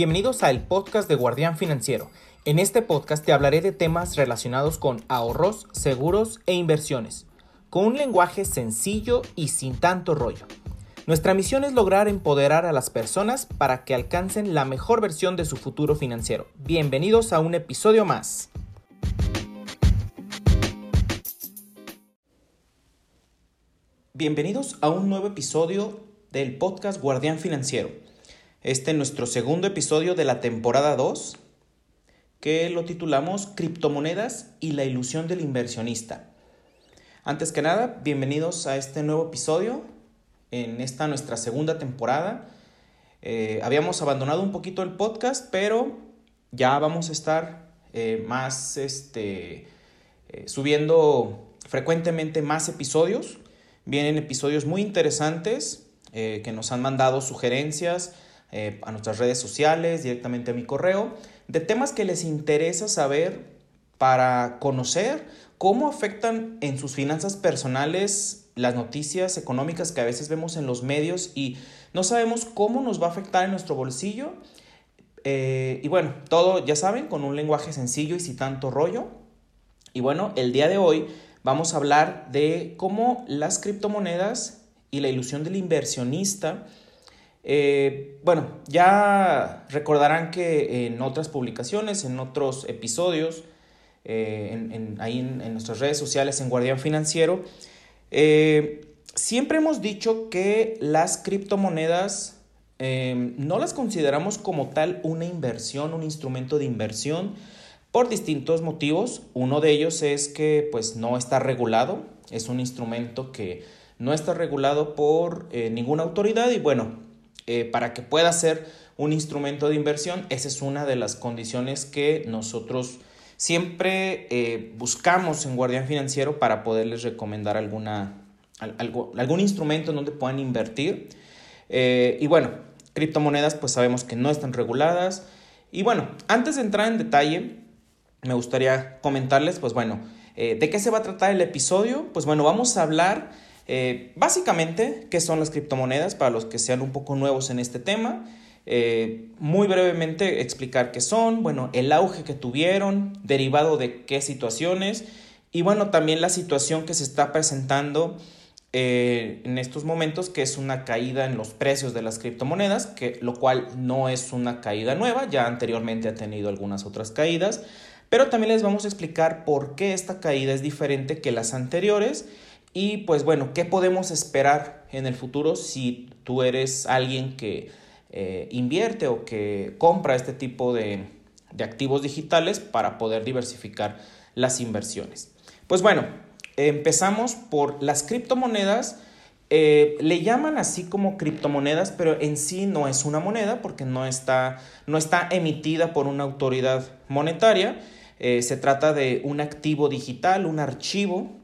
Bienvenidos a el podcast de Guardián Financiero. En este podcast te hablaré de temas relacionados con ahorros, seguros e inversiones, con un lenguaje sencillo y sin tanto rollo. Nuestra misión es lograr empoderar a las personas para que alcancen la mejor versión de su futuro financiero. Bienvenidos a un episodio más. Bienvenidos a un nuevo episodio del podcast Guardián Financiero. Este es nuestro segundo episodio de la temporada 2, que lo titulamos Criptomonedas y la ilusión del inversionista. Antes que nada, bienvenidos a este nuevo episodio, en esta nuestra segunda temporada. Eh, habíamos abandonado un poquito el podcast, pero ya vamos a estar eh, más este, eh, subiendo frecuentemente más episodios. Vienen episodios muy interesantes que nos han mandado sugerencias, eh, a nuestras redes sociales, directamente a mi correo, de temas que les interesa saber para conocer cómo afectan en sus finanzas personales las noticias económicas que a veces vemos en los medios y no sabemos cómo nos va a afectar en nuestro bolsillo. Eh, y bueno, todo ya saben, con un lenguaje sencillo y sin tanto rollo. Y bueno, el día de hoy vamos a hablar de cómo las criptomonedas y la ilusión del inversionista eh, bueno, ya recordarán que en otras publicaciones, en otros episodios, eh, en, ahí en, nuestras redes sociales, en Guardián Financiero, eh, siempre hemos dicho que las criptomonedas no las consideramos como tal una inversión, un instrumento de inversión, por distintos motivos. Uno de ellos es que pues no está regulado, es un instrumento que no está regulado por ninguna autoridad y bueno, eh, para que pueda ser un instrumento de inversión, esa es una de las condiciones que nosotros siempre eh, buscamos en Guardián Financiero para poderles recomendar alguna, algún instrumento en donde puedan invertir. Eh, y bueno, criptomonedas pues sabemos que no están reguladas. Y bueno, antes de entrar en detalle, me gustaría comentarles, pues bueno, ¿de qué se va a tratar el episodio? Pues bueno, vamos a hablar eh, básicamente, ¿qué son las criptomonedas para los que sean un poco nuevos en este tema? Eh, muy brevemente explicar qué son, bueno, el auge que tuvieron, derivado de qué situaciones y bueno, también la situación que se está presentando eh, en estos momentos, que es una caída en los precios de las criptomonedas, que, lo cual no es una caída nueva, ya anteriormente ha tenido algunas otras caídas, pero también les vamos a explicar por qué esta caída es diferente que las anteriores y pues bueno, ¿qué podemos esperar en el futuro si tú eres alguien que eh, invierte o que compra este tipo de, activos digitales para poder diversificar las inversiones? Pues bueno, empezamos por las criptomonedas. Eh, le llaman así como criptomonedas, pero en sí no es una moneda porque no está, no está emitida por una autoridad monetaria. Eh, se trata de un activo digital, un archivo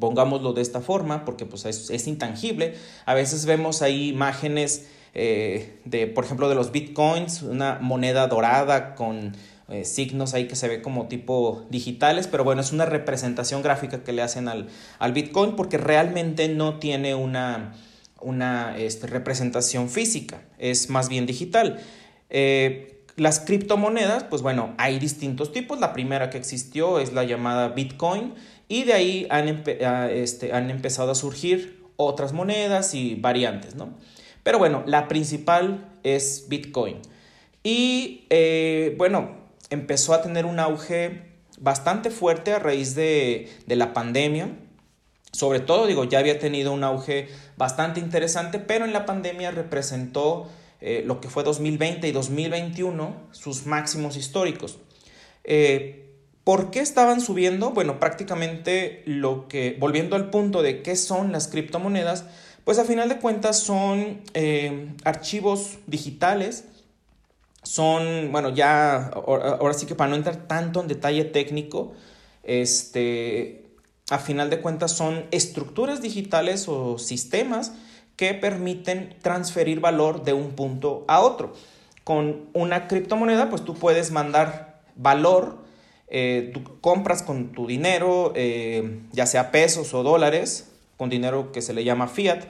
Pongámoslo de esta forma, porque pues, es, intangible. A veces vemos ahí imágenes eh, de, por ejemplo, de los bitcoins, una moneda dorada con eh, signos ahí que se ve como tipo digitales, pero bueno, es una representación gráfica que le hacen al, bitcoin porque realmente no tiene una, una este, representación física, es más bien digital. Eh, las criptomonedas, pues bueno, hay distintos tipos. La primera que existió es la llamada Bitcoin y de ahí han, ah, este, han empezado a surgir otras monedas y variantes, ¿no? Pero bueno, la principal es Bitcoin. Y eh, bueno, empezó a tener un auge bastante fuerte a raíz de, la pandemia. Sobre todo, digo, ya había tenido un auge bastante interesante, pero en la pandemia representó eh, lo que fue 2020 y 2021 sus máximos históricos. Eh, ¿Por qué estaban subiendo? Bueno, prácticamente lo que, volviendo al punto de qué son las criptomonedas, pues a final de cuentas son eh, archivos digitales, son, bueno, ya, ahora sí que para no entrar tanto en detalle técnico, este, a final de cuentas son estructuras digitales o sistemas que permiten transferir valor de un punto a otro. Con una criptomoneda, pues tú puedes mandar valor eh, tú compras con tu dinero, eh, ya sea pesos o dólares, con dinero que se le llama fiat,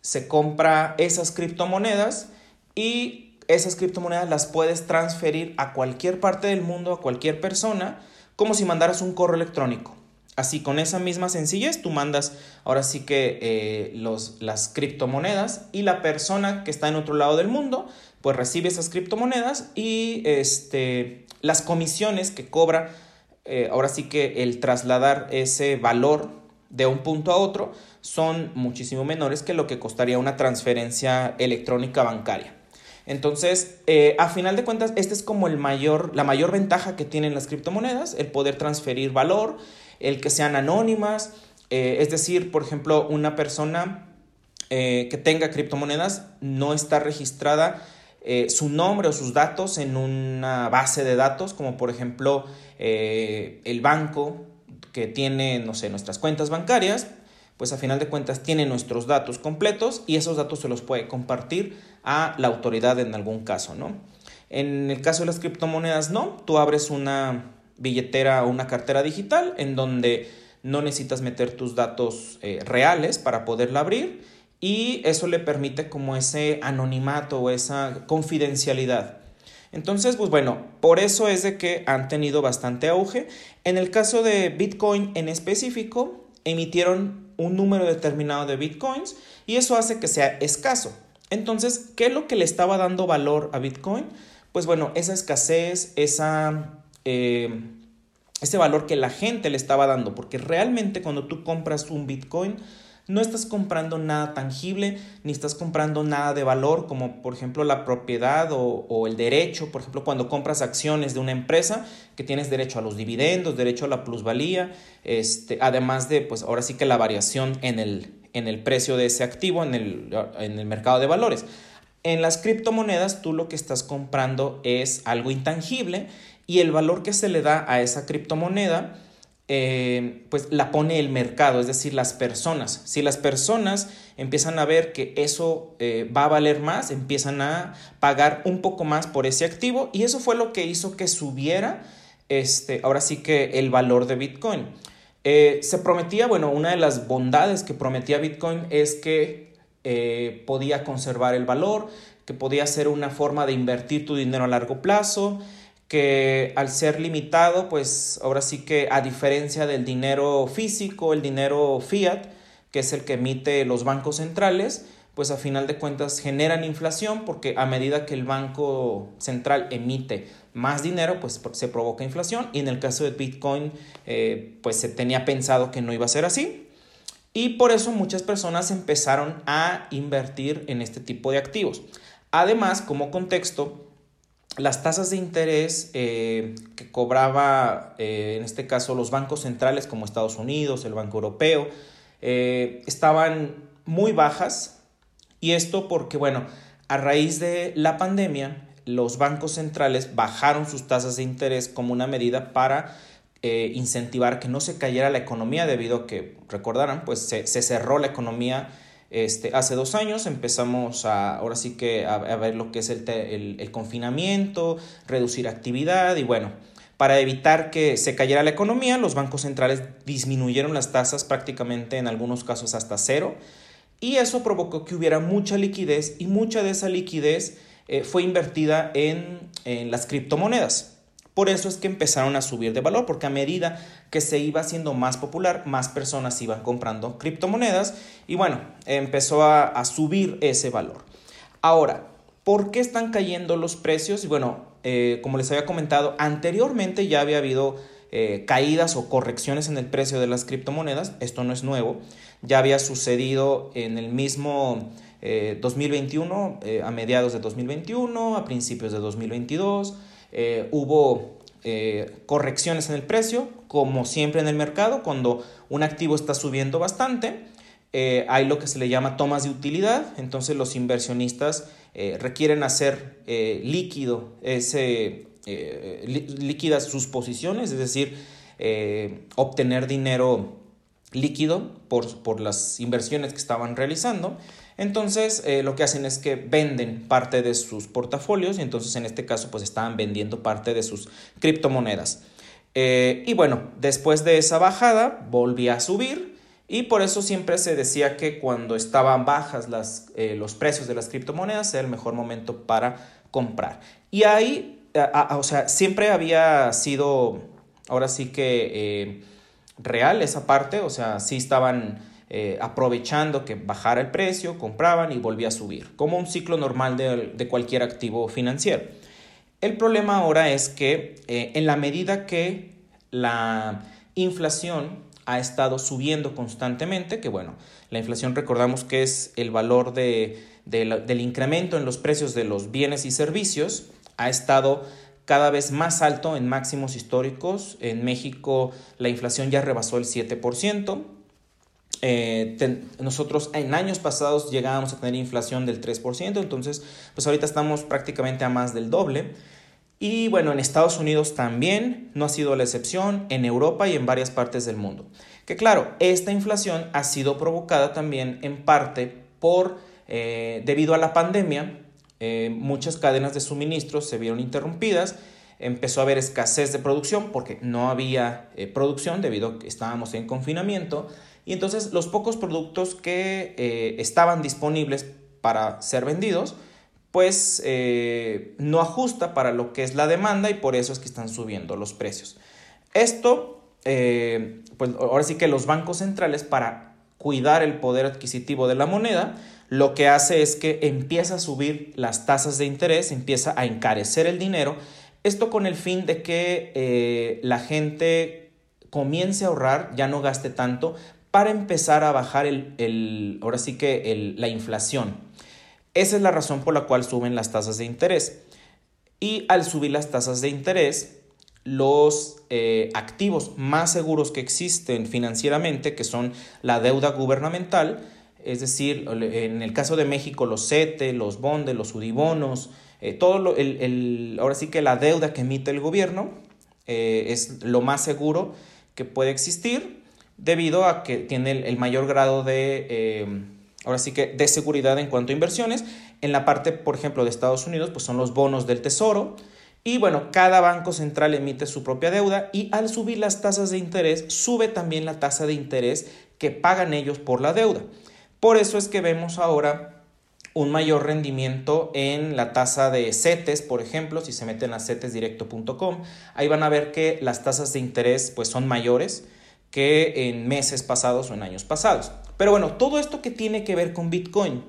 se compra esas criptomonedas y esas criptomonedas las puedes transferir a cualquier parte del mundo, a cualquier persona, como si mandaras un correo electrónico. Así, con esa misma sencillez, tú mandas ahora sí que eh, los, las criptomonedas y la persona que está en otro lado del mundo, pues recibe esas criptomonedas y este, las comisiones que cobra, eh, ahora sí que el trasladar ese valor de un punto a otro son muchísimo menores que lo que costaría una transferencia electrónica bancaria. Entonces, eh, a final de cuentas, esta es como el mayor, la mayor ventaja que tienen las criptomonedas, el poder transferir valor, el que sean anónimas, eh, es decir, por ejemplo, una persona que tenga criptomonedas no está registrada su nombre o sus datos en una base de datos, como por ejemplo el banco que tiene, no sé, nuestras cuentas bancarias, pues a final de cuentas tiene nuestros datos completos y esos datos se los puede compartir a la autoridad en algún caso, ¿no? En el caso de las criptomonedas, no, tú abres una billetera o una cartera digital en donde no necesitas meter tus datos eh, reales para poderla abrir y eso le permite como ese anonimato o esa confidencialidad. Entonces, pues bueno, por eso es de que han tenido bastante auge. En el caso de Bitcoin en específico, emitieron un número determinado de Bitcoins y eso hace que sea escaso. Entonces, ¿qué es lo que le estaba dando valor a Bitcoin? Pues bueno, esa escasez, esa, eh, ese valor que la gente le estaba dando, porque realmente cuando tú compras un Bitcoin, no estás comprando nada tangible, ni estás comprando nada de valor, como por ejemplo la propiedad o, el derecho. Por ejemplo, cuando compras acciones de una empresa, que tienes derecho a los dividendos, derecho a la plusvalía, este, además de, pues ahora sí que la variación en el, en el precio de ese activo en el, mercado de valores. En las criptomonedas tú lo que estás comprando es algo intangible y el valor que se le da a esa criptomoneda eh, pues la pone el mercado, es decir, las personas. Si las personas empiezan a ver que eso eh, va a valer más, empiezan a pagar un poco más por ese activo y eso fue lo que hizo que subiera este, ahora sí que el valor de Bitcoin. Eh, se prometía, bueno, una de las bondades que prometía Bitcoin es que podía conservar el valor, que podía ser una forma de invertir tu dinero a largo plazo, que al ser limitado, pues ahora sí que a diferencia del dinero físico, el dinero fiat, que es el que emite los bancos centrales, pues a final de cuentas generan inflación porque a medida que el banco central emite más dinero, pues se provoca inflación y en el caso de Bitcoin, eh, pues se tenía pensado que no iba a ser así y por eso muchas personas empezaron a invertir en este tipo de activos. Además, como contexto, las tasas de interés eh, que cobraba eh, en este caso los bancos centrales como Estados Unidos, el Banco Europeo, estaban muy bajas. Y esto porque, bueno, a raíz de la pandemia, los bancos centrales bajaron sus tasas de interés como una medida para eh, incentivar que no se cayera la economía debido a que, recordarán, pues se, cerró la economía este, hace dos años, empezamos a, ahora sí que a, ver lo que es el, confinamiento, reducir actividad y bueno, para evitar que se cayera la economía, los bancos centrales disminuyeron las tasas prácticamente en algunos casos hasta cero y eso provocó que hubiera mucha liquidez y mucha de esa liquidez eh, fue invertida en, las criptomonedas. Por eso es que empezaron a subir de valor, porque a medida que se iba haciendo más popular, más personas iban comprando criptomonedas y bueno, empezó a, subir ese valor. Ahora, ¿por qué están cayendo los precios? Y bueno, eh, como les había comentado, anteriormente ya había habido eh, caídas o correcciones en el precio de las criptomonedas, esto no es nuevo, ya había sucedido en el mismo 2021, eh, a mediados de 2021, a principios de 2022, hubo correcciones en el precio, como siempre en el mercado, cuando un activo está subiendo bastante, hay lo que se le llama tomas de utilidad, entonces los inversionistas requieren hacer líquido ese eh, líquidas sus posiciones, es decir, eh, obtener dinero líquido por, por, las inversiones que estaban realizando. Entonces eh, lo que hacen es que venden parte de sus portafolios y entonces en este caso pues estaban vendiendo parte de sus criptomonedas. y bueno, después de esa bajada volvía a subir y por eso siempre se decía que cuando estaban bajas las, los precios de las criptomonedas era el mejor momento para comprar. Y ahí, o sea, siempre había sido, ahora sí que eh, real esa parte, o sea, sí estaban eh, aprovechando que bajara el precio, compraban y volvía a subir, como un ciclo normal de, cualquier activo financiero. El problema ahora es que eh, en la medida que la inflación ha estado subiendo constantemente, que bueno, la inflación recordamos que es el valor del incremento en los precios de los bienes y servicios, ha estado cada vez más alto en máximos históricos. En México la inflación ya rebasó el 7%. Eh, nosotros en años pasados llegábamos a tener inflación del 3%, entonces pues ahorita estamos prácticamente a más del doble. Y bueno, en Estados Unidos también no ha sido la excepción, en Europa y en varias partes del mundo. Que claro, esta inflación ha sido provocada también en parte por, eh, debido a la pandemia, eh, muchas cadenas de suministros se vieron interrumpidas, empezó a haber escasez de producción porque no había producción debido a que estábamos en confinamiento y entonces los pocos productos que eh, estaban disponibles para ser vendidos, pues eh, no ajusta para lo que es la demanda y por eso es que están subiendo los precios. Esto, eh, pues ahora sí que los bancos centrales para cuidar el poder adquisitivo de la moneda, lo que hace es que empieza a subir las tasas de interés, empieza a encarecer el dinero, esto con el fin de que la gente comience a ahorrar, ya no gaste tanto, para empezar a bajar el, ahora sí que la inflación. Esa es la razón por la cual suben las tasas de interés. Y al subir las tasas de interés, los eh, activos más seguros que existen financieramente, que son la deuda gubernamental, es decir, en el caso de México, los CETE, los BONDE, los UDIBONOS, eh, todo el, ahora sí que la deuda que emite el gobierno eh, es lo más seguro que puede existir debido a que tiene el, mayor grado de, eh, ahora sí que, de seguridad en cuanto a inversiones. En la parte, por ejemplo, de Estados Unidos, pues son los bonos del tesoro. Y bueno, cada banco central emite su propia deuda y al subir las tasas de interés, sube también la tasa de interés que pagan ellos por la deuda. Por eso es que vemos ahora un mayor rendimiento en la tasa de CETES, por ejemplo, si se meten a cetesdirecto.com, ahí van a ver que las tasas de interés pues son mayores que en meses pasados o en años pasados. Pero bueno, todo esto que tiene que ver con Bitcoin.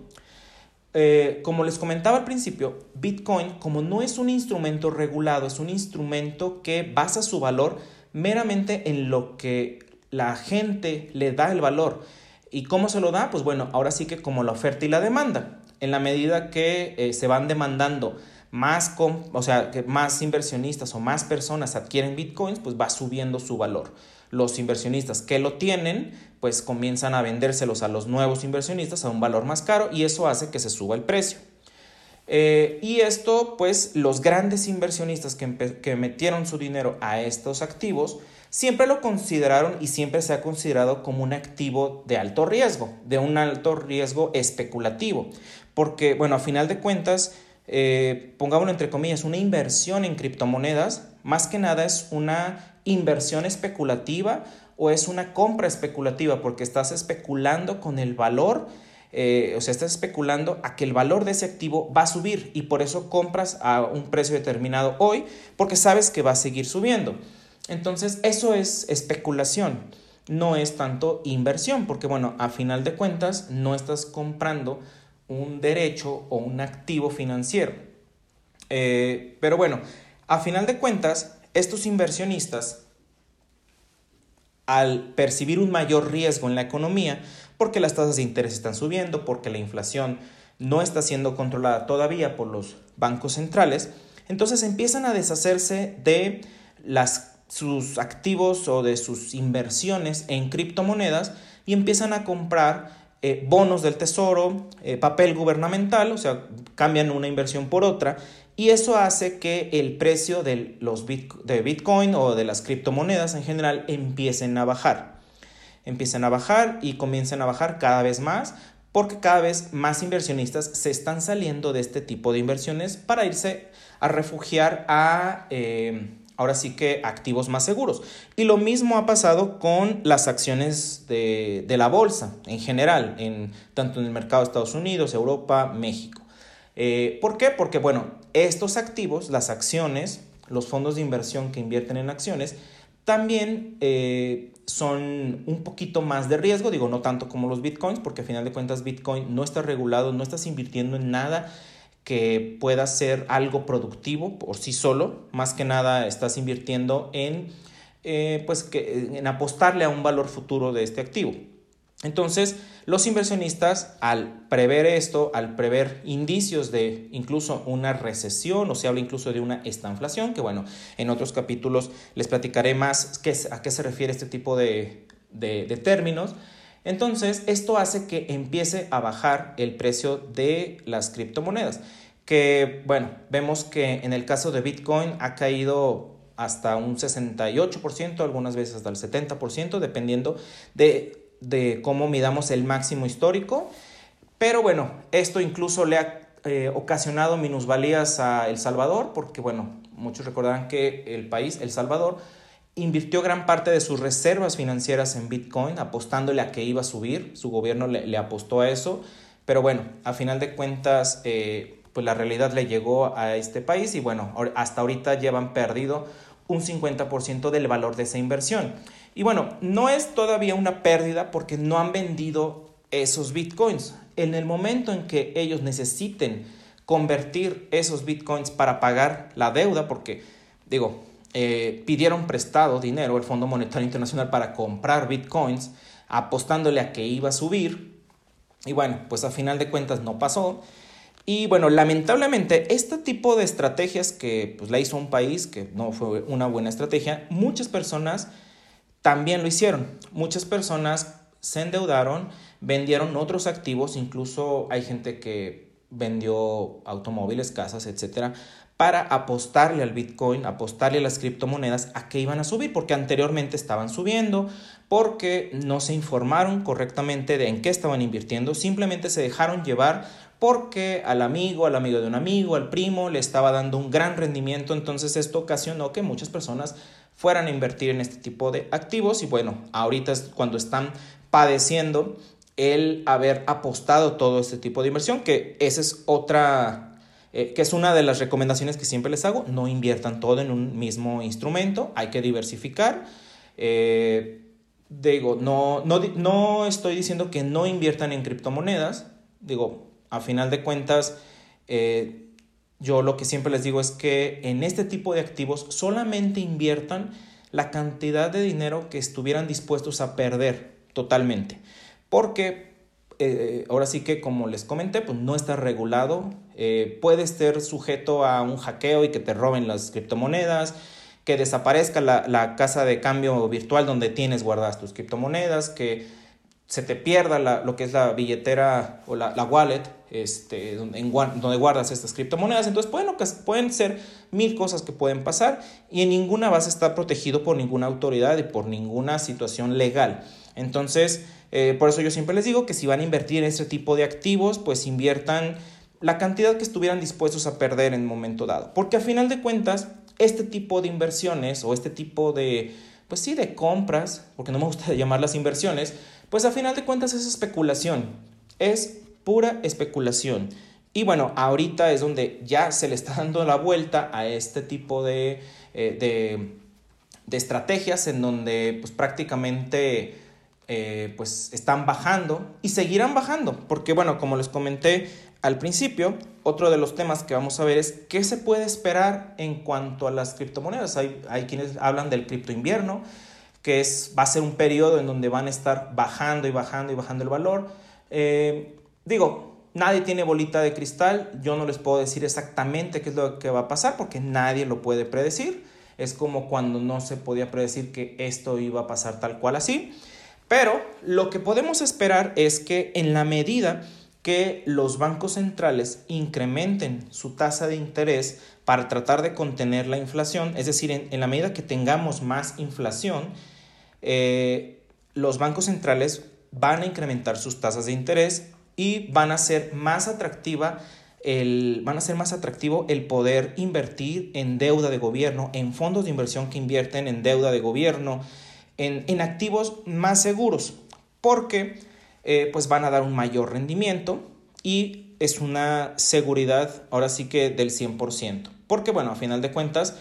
Eh, como les comentaba al principio, Bitcoin, como no es un instrumento regulado, es un instrumento que basa su valor meramente en lo que la gente le da el valor. ¿Y cómo se lo da? Pues bueno, ahora sí que como la oferta y la demanda. En la medida que eh, se van demandando más, o sea, que más inversionistas o más personas adquieren bitcoins, pues va subiendo su valor los inversionistas que lo tienen, pues comienzan a vendérselos a los nuevos inversionistas a un valor más caro y eso hace que se suba el precio. Eh, y esto, pues los grandes inversionistas que, metieron su dinero a estos activos, siempre lo consideraron y siempre se ha considerado como un activo de alto riesgo, de un alto riesgo especulativo. Porque, bueno, a final de cuentas, eh, pongámoslo entre comillas, una inversión en criptomonedas, más que nada es una inversión especulativa o es una compra especulativa porque estás especulando con el valor, eh, o sea, estás especulando a que el valor de ese activo va a subir y por eso compras a un precio determinado hoy porque sabes que va a seguir subiendo. Entonces, eso es especulación, no es tanto inversión, porque bueno, a final de cuentas no estás comprando un derecho o un activo financiero. Eh, pero bueno, a final de cuentas, estos inversionistas, al percibir un mayor riesgo en la economía, porque las tasas de interés están subiendo, porque la inflación no está siendo controlada todavía por los bancos centrales, entonces empiezan a deshacerse de sus activos o de sus inversiones en criptomonedas y empiezan a comprar eh, bonos del tesoro, eh, papel gubernamental, o sea, cambian una inversión por otra y eso hace que el precio de, los de Bitcoin o de las criptomonedas en general empiecen a bajar. Empiecen a bajar y comiencen a bajar cada vez más porque cada vez más inversionistas se están saliendo de este tipo de inversiones para irse a refugiar a, eh, ahora sí que, activos más seguros. Y lo mismo ha pasado con las acciones de, de la bolsa en general, en, tanto en el mercado de Estados Unidos, Europa, México. Eh, ¿Por qué? Porque, bueno, estos activos, las acciones, los fondos de inversión que invierten en acciones, también eh, son un poquito más de riesgo, digo, no tanto como los bitcoins, porque a final de cuentas Bitcoin no está regulado, no estás invirtiendo en nada que pueda ser algo productivo por sí solo, más que nada estás invirtiendo en, eh, pues en apostarle a un valor futuro de este activo. Entonces, los inversionistas, al prever esto, al prever indicios de incluso una recesión, o se habla incluso de una estanflación, que bueno, en otros capítulos les platicaré más qué, a qué se refiere este tipo de, de términos, entonces, esto hace que empiece a bajar el precio de las criptomonedas, que bueno, vemos que en el caso de Bitcoin ha caído hasta un 68%, algunas veces hasta el 70%, dependiendo de de cómo midamos el máximo histórico. Pero bueno, esto incluso le ha eh, ocasionado minusvalías a El Salvador, porque bueno, muchos recordarán que el país, El Salvador, invirtió gran parte de sus reservas financieras en Bitcoin, apostándole a que iba a subir. Su gobierno le, apostó a eso. Pero bueno, a final de cuentas, eh, pues la realidad le llegó a este país y bueno, hasta ahorita llevan perdido un 50% del valor de esa inversión. Y bueno, no es todavía una pérdida porque no han vendido esos bitcoins. En el momento en que ellos necesiten convertir esos bitcoins para pagar la deuda, porque digo, eh, pidieron prestado dinero el Fondo Monetario Internacional para comprar bitcoins, apostándole a que iba a subir. Y bueno, pues a final de cuentas no pasó. Y bueno, lamentablemente, este tipo de estrategias que pues, la hizo un país, que no fue una buena estrategia, muchas personas también lo hicieron. Muchas personas se endeudaron, vendieron otros activos, incluso hay gente que vendió automóviles, casas, etcétera, para apostarle al Bitcoin, apostarle a las criptomonedas a que iban a subir, porque anteriormente estaban subiendo, porque no se informaron correctamente de en qué estaban invirtiendo, simplemente se dejaron llevar porque al amigo, al amigo de un amigo, al primo le estaba dando un gran rendimiento, entonces esto ocasionó que muchas personas fueran a invertir en este tipo de activos. Y bueno, ahorita es cuando están padeciendo el haber apostado todo este tipo de inversión, que esa es otra, eh, que es una de las recomendaciones que siempre les hago, no inviertan todo en un mismo instrumento, hay que diversificar. Eh, digo, no, no, no estoy diciendo que no inviertan en criptomonedas, digo, a final de cuentas, eh, yo lo que siempre les digo es que en este tipo de activos solamente inviertan la cantidad de dinero que estuvieran dispuestos a perder totalmente. Porque eh, ahora sí que como les comenté, pues no está regulado. Eh, puede ser sujeto a un hackeo y que te roben las criptomonedas, que desaparezca la, la casa de cambio virtual donde tienes guardadas tus criptomonedas, que se te pierda lo que es la billetera o la, wallet, este, donde, donde, guardas estas criptomonedas. Entonces pueden, pueden ser mil cosas que pueden pasar y en ninguna vas a estar protegido por ninguna autoridad y por ninguna situación legal. Entonces, eh, por eso yo siempre les digo que si van a invertir en este tipo de activos, pues inviertan la cantidad que estuvieran dispuestos a perder en un momento dado. Porque a final de cuentas, este tipo de inversiones o este tipo de, pues sí, de compras, porque no me gusta llamarlas inversiones, pues a final de cuentas es especulación, es pura especulación. Y bueno, ahorita es donde ya se le está dando la vuelta a este tipo de, eh, de, estrategias en donde pues prácticamente eh, pues están bajando y seguirán bajando. Porque bueno, como les comenté al principio, otro de los temas que vamos a ver es qué se puede esperar en cuanto a las criptomonedas. Hay, hay quienes hablan del cripto invierno que es, va a ser un periodo en donde van a estar bajando y bajando y bajando el valor. Eh, digo, nadie tiene bolita de cristal, yo no les puedo decir exactamente qué es lo que va a pasar porque nadie lo puede predecir. Es como cuando no se podía predecir que esto iba a pasar tal cual así. Pero lo que podemos esperar es que en la medida que los bancos centrales incrementen su tasa de interés para tratar de contener la inflación, es decir, en, la medida que tengamos más inflación, eh, los bancos centrales van a incrementar sus tasas de interés y van a ser más atractiva el, van a ser más atractivo el poder invertir en deuda de gobierno, en fondos de inversión que invierten en deuda de gobierno, en, activos más seguros, porque eh, pues van a dar un mayor rendimiento y es una seguridad ahora sí que del 100%. Porque bueno, a final de cuentas,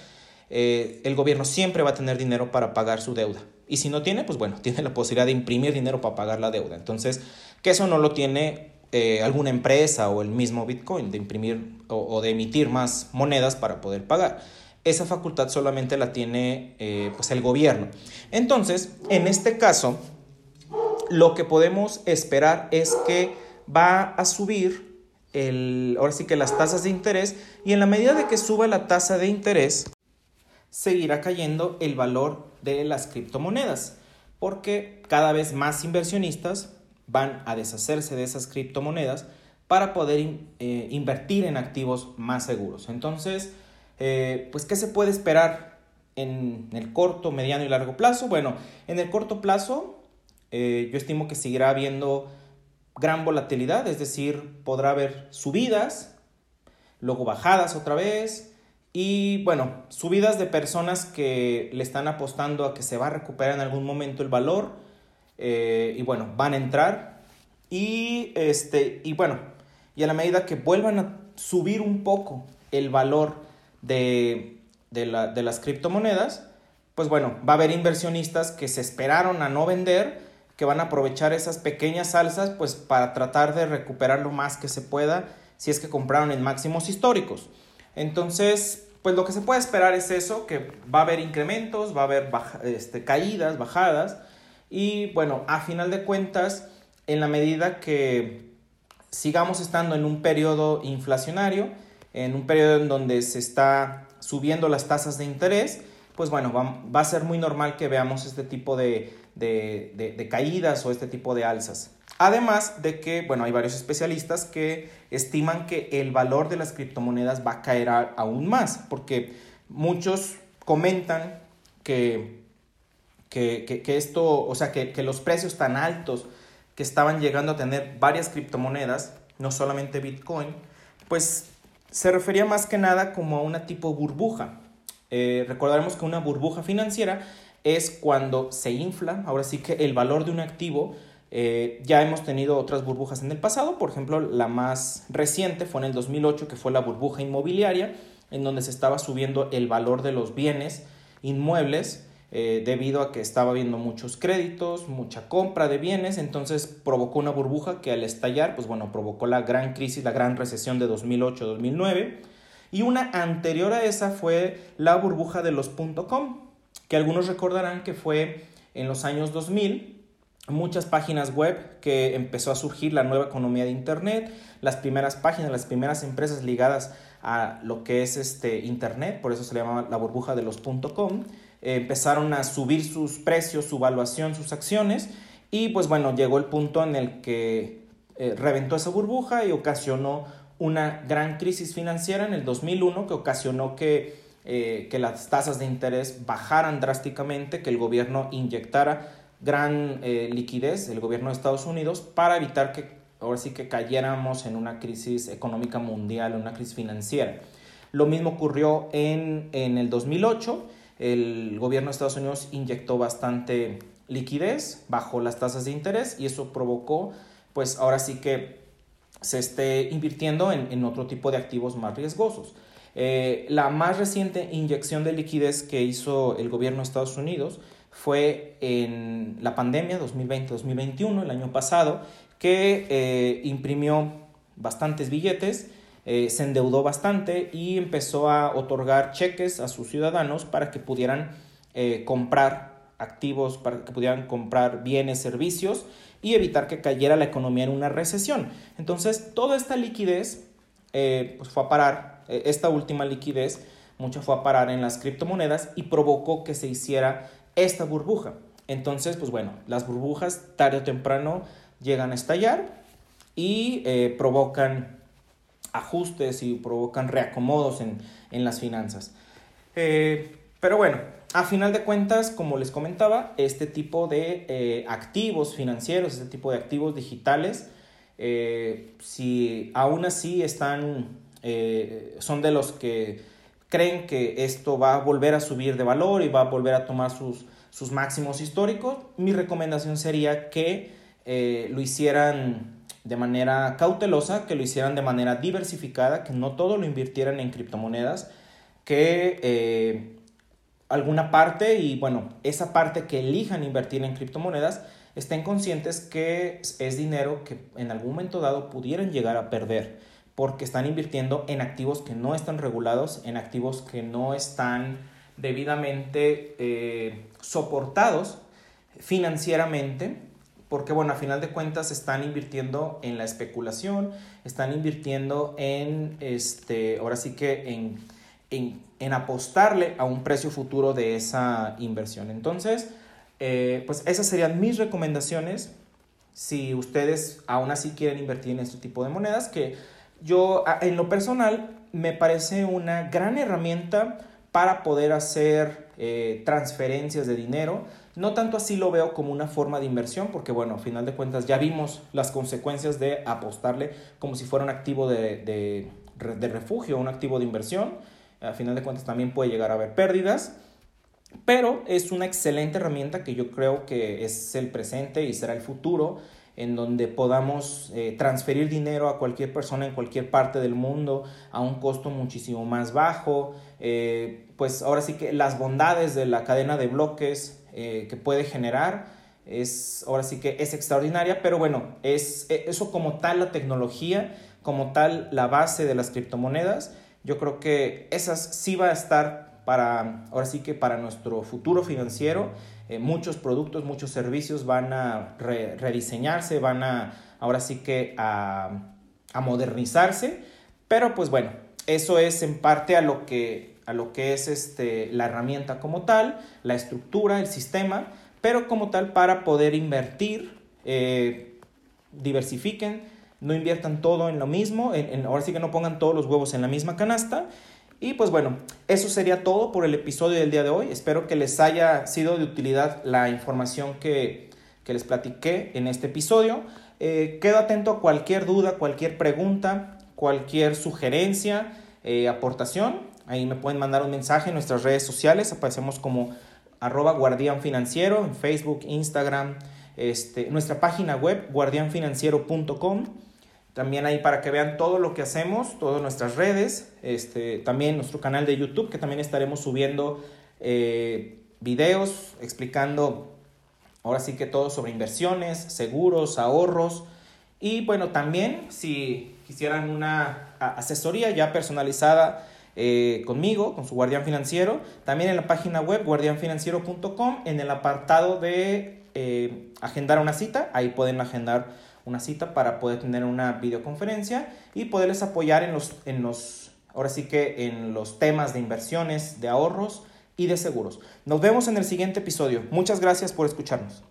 eh, el gobierno siempre va a tener dinero para pagar su deuda. Y si no tiene, pues bueno, tiene la posibilidad de imprimir dinero para pagar la deuda. Entonces, que eso no lo tiene eh, alguna empresa o el mismo Bitcoin, de imprimir o, de emitir más monedas para poder pagar. Esa facultad solamente la tiene eh, pues el gobierno. Entonces, en este caso, lo que podemos esperar es que va a subir el, ahora sí que las tasas de interés y en la medida de que suba la tasa de interés, seguirá cayendo el valor de las criptomonedas, porque cada vez más inversionistas van a deshacerse de esas criptomonedas para poder eh, invertir en activos más seguros. Entonces, eh, pues, ¿qué se puede esperar en el corto, mediano y largo plazo? Bueno, en el corto plazo, eh, yo estimo que seguirá habiendo gran volatilidad, es decir, podrá haber subidas, luego bajadas otra vez, y bueno, subidas de personas que le están apostando a que se va a recuperar en algún momento el valor, eh, y bueno, van a entrar, y, este, y bueno, y a la medida que vuelvan a subir un poco el valor de, de, de las criptomonedas, pues bueno, va a haber inversionistas que se esperaron a no vender, que van a aprovechar esas pequeñas alzas pues para tratar de recuperar lo más que se pueda si es que compraron en máximos históricos. Entonces, pues lo que se puede esperar es eso, que va a haber incrementos, va a haber este, caídas, bajadas y bueno, a final de cuentas, en la medida que sigamos estando en un periodo inflacionario, en un periodo en donde se está subiendo las tasas de interés, pues bueno, va a ser muy normal que veamos este tipo de, de, caídas o este tipo de alzas. Además de que, bueno, hay varios especialistas que estiman que el valor de las criptomonedas va a caer aún más, porque muchos comentan que, que, esto, o sea, que, que, los precios tan altos que estaban llegando a tener varias criptomonedas, no solamente Bitcoin, pues se refería más que nada como a una tipo burbuja. Eh, recordaremos que una burbuja financiera es cuando se infla, ahora sí que el valor de un activo, eh, ya hemos tenido otras burbujas en el pasado, por ejemplo, la más reciente fue en el 2008, que fue la burbuja inmobiliaria, en donde se estaba subiendo el valor de los bienes inmuebles eh, debido a que estaba habiendo muchos créditos, mucha compra de bienes, entonces provocó una burbuja que al estallar, pues bueno, provocó la gran crisis, la gran recesión de 2008-2009. Y una anterior a esa fue la burbuja de los .com, que algunos recordarán que fue en los años 2000, muchas páginas web que empezó a surgir la nueva economía de Internet, las primeras páginas, las primeras empresas ligadas a lo que es este Internet, por eso se le llamaba la burbuja de los .com, empezaron a subir sus precios, su valuación, sus acciones y pues bueno, llegó el punto en el que eh, reventó esa burbuja y ocasionó una gran crisis financiera en el 2001 que ocasionó que eh, que las tasas de interés bajaran drásticamente, que el gobierno inyectara gran eh, liquidez, el gobierno de Estados Unidos, para evitar que ahora sí que cayéramos en una crisis económica mundial, una crisis financiera. Lo mismo ocurrió en, en el 2008, el gobierno de Estados Unidos inyectó bastante liquidez, bajó las tasas de interés y eso provocó, pues ahora sí que se esté invirtiendo en, en otro tipo de activos más riesgosos. Eh, la más reciente inyección de liquidez que hizo el gobierno de Estados Unidos fue en la pandemia 2020-2021, el año pasado, que eh, imprimió bastantes billetes, eh, se endeudó bastante y empezó a otorgar cheques a sus ciudadanos para que pudieran comprar activos, para que pudieran comprar bienes, servicios y evitar que cayera la economía en una recesión. Entonces, toda esta liquidez pues fue a parar esta última liquidez, mucho fue a parar en las criptomonedas y provocó que se hiciera esta burbuja. Entonces, pues bueno, las burbujas tarde o temprano llegan a estallar y eh, provocan ajustes y provocan reacomodos en, las finanzas. Eh, pero bueno, a final de cuentas, como les comentaba, este tipo de eh, activos financieros, este tipo de activos digitales, si aún así están son de los que creen que esto va a volver a subir de valor y va a volver a tomar sus, sus máximos históricos, mi recomendación sería que eh, lo hicieran de manera cautelosa, que lo hicieran de manera diversificada, que no todo lo invirtieran en criptomonedas, que eh, alguna parte y bueno, esa parte que elijan invertir en criptomonedas, estén conscientes que es dinero que en algún momento dado pudieran llegar a perder porque están invirtiendo en activos que no están regulados, en activos que no están debidamente eh, soportados financieramente, porque bueno, a final de cuentas están invirtiendo en la especulación, están invirtiendo en, este, ahora sí que en, en, en apostarle a un precio futuro de esa inversión. Entonces, eh, pues esas serían mis recomendaciones si ustedes aún así quieren invertir en este tipo de monedas, que yo en lo personal me parece una gran herramienta para poder hacer eh, transferencias de dinero. No tanto así lo veo como una forma de inversión, porque bueno, a final de cuentas ya vimos las consecuencias de apostarle como si fuera un activo de, de, de refugio, un activo de inversión. A final de cuentas también puede llegar a haber pérdidas, pero es una excelente herramienta que yo creo que es el presente y será el futuro en donde podamos eh, transferir dinero a cualquier persona en cualquier parte del mundo a un costo muchísimo más bajo. Eh, pues ahora sí que las bondades de la cadena de bloques eh, que puede generar es ahora sí que es extraordinaria, pero bueno, es e, eso como tal la tecnología, como tal la base de las criptomonedas, yo creo que esas sí va a estar para ahora sí que para nuestro futuro financiero eh, muchos productos, muchos servicios van a rediseñarse, van a ahora sí que a, modernizarse, pero pues bueno, eso es en parte a lo que, a lo que es este, la herramienta como tal, la estructura, el sistema, pero como tal para poder invertir, eh, diversifiquen, no inviertan todo en lo mismo, ahora sí que no pongan todos los huevos en la misma canasta y pues bueno, eso sería todo por el episodio del día de hoy. Espero que les haya sido de utilidad la información que, les platiqué en este episodio. Eh, quedo atento a cualquier duda, cualquier pregunta, cualquier sugerencia, eh, aportación. Ahí me pueden mandar un mensaje en nuestras redes sociales. Aparecemos como arroba guardián financiero en Facebook, Instagram, este, nuestra página web guardianfinanciero.com. También ahí para que vean todo lo que hacemos, todas nuestras redes, este, también nuestro canal de YouTube, que también estaremos subiendo eh, videos explicando ahora sí que todo sobre inversiones, seguros, ahorros. Y bueno, también si quisieran una asesoría ya personalizada eh, conmigo, con su guardián financiero, también en la página web guardianfinanciero.com, en el apartado de eh, agendar una cita, ahí pueden agendar una cita para poder tener una videoconferencia y poderles apoyar en los, en los, ahora sí que en los temas de inversiones, de ahorros y de seguros. Nos vemos en el siguiente episodio. Muchas gracias por escucharnos.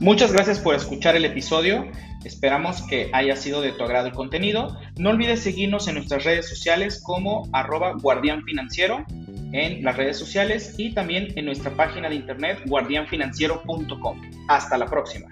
Muchas gracias por escuchar el episodio. Esperamos que haya sido de tu agrado el contenido. No olvides seguirnos en nuestras redes sociales como arroba guardián financiero en las redes sociales y también en nuestra página de internet guardianfinanciero.com. Hasta la próxima.